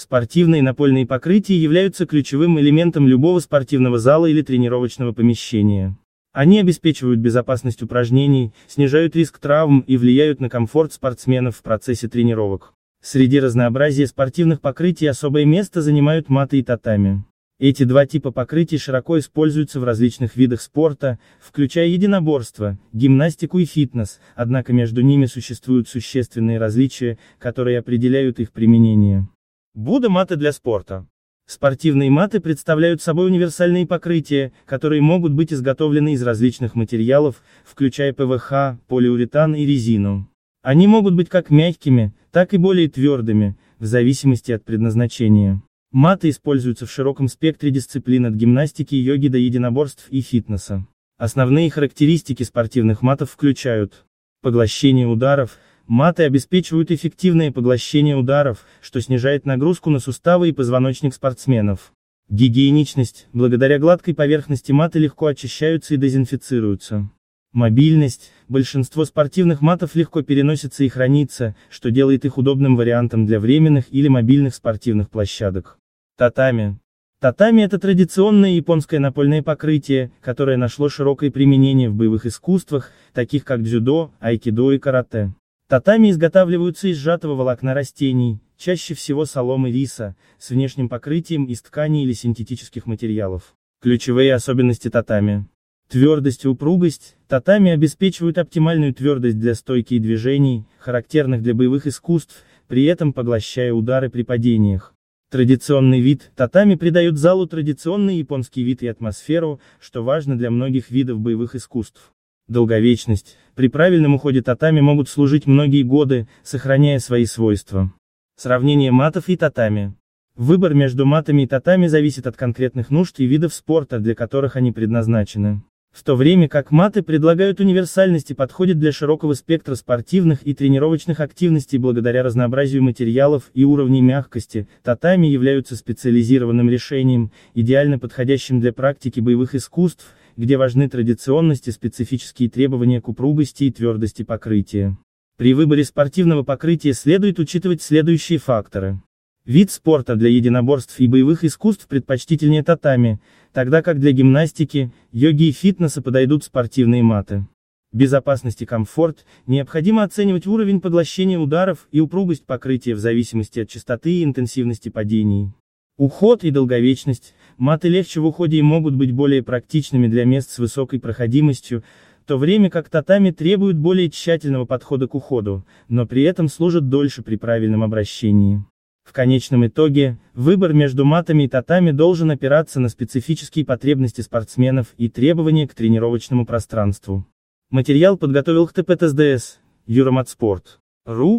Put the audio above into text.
Спортивные напольные покрытия являются ключевым элементом любого спортивного зала или тренировочного помещения. Они обеспечивают безопасность упражнений, снижают риск травм и влияют на комфорт спортсменов в процессе тренировок. Среди разнообразия спортивных покрытий особое место занимают маты и татами. Эти два типа покрытий широко используются в различных видах спорта, включая единоборство, гимнастику и фитнес, однако между ними существуют существенные различия, которые определяют их применение. Будда-маты для спорта. Спортивные маты представляют собой универсальные покрытия, которые могут быть изготовлены из различных материалов, включая ПВХ, полиуретан и резину. Они могут быть как мягкими, так и более твердыми, в зависимости от предназначения. Маты используются в широком спектре дисциплин от гимнастики и йоги до единоборств и фитнеса. Основные характеристики спортивных матов включают поглощение ударов, Маты обеспечивают эффективное поглощение ударов, что снижает нагрузку на суставы и позвоночник спортсменов. Гигиеничность, благодаря гладкой поверхности маты легко очищаются и дезинфицируются. Мобильность, большинство спортивных матов легко переносится и хранится, что делает их удобным вариантом для временных или мобильных спортивных площадок. Татами. Татами – это традиционное японское напольное покрытие, которое нашло широкое применение в боевых искусствах, таких как дзюдо, айкидо и карате. Татами изготавливаются из сжатого волокна растений, чаще всего соломы риса, с внешним покрытием из ткани или синтетических материалов. Ключевые особенности татами. Твердость и упругость. Татами обеспечивают оптимальную твердость для стойки и движений, характерных для боевых искусств, при этом поглощая удары при падениях. Традиционный вид, татами придает залу традиционный японский вид и атмосферу, что важно для многих видов боевых искусств. Долговечность. При правильном уходе татами могут служить многие годы, сохраняя свои свойства. Сравнение матов и татами. Выбор между матами и татами зависит от конкретных нужд и видов спорта, для которых они предназначены. В то время как маты предлагают универсальность и подходят для широкого спектра спортивных и тренировочных активностей благодаря разнообразию материалов и уровней мягкости, татами являются специализированным решением, идеально подходящим для практики боевых искусств, где важны традиционность и специфические требования к упругости и твердости покрытия. При выборе спортивного покрытия следует учитывать следующие факторы. Вид спорта для единоборств и боевых искусств предпочтительнее татами, тогда как для гимнастики, йоги и фитнеса подойдут спортивные маты. Безопасность и комфорт, необходимо оценивать уровень поглощения ударов и упругость покрытия в зависимости от частоты и интенсивности падений. Уход и долговечность, маты легче в уходе и могут быть более практичными для мест с высокой проходимостью, в то время как татами требуют более тщательного подхода к уходу, но при этом служат дольше при правильном обращении. В конечном итоге, выбор между матами и татами должен опираться на специфические потребности спортсменов и требования к тренировочному пространству. Материал подготовил ХТП ТСДС, Юроматспорт. РУ,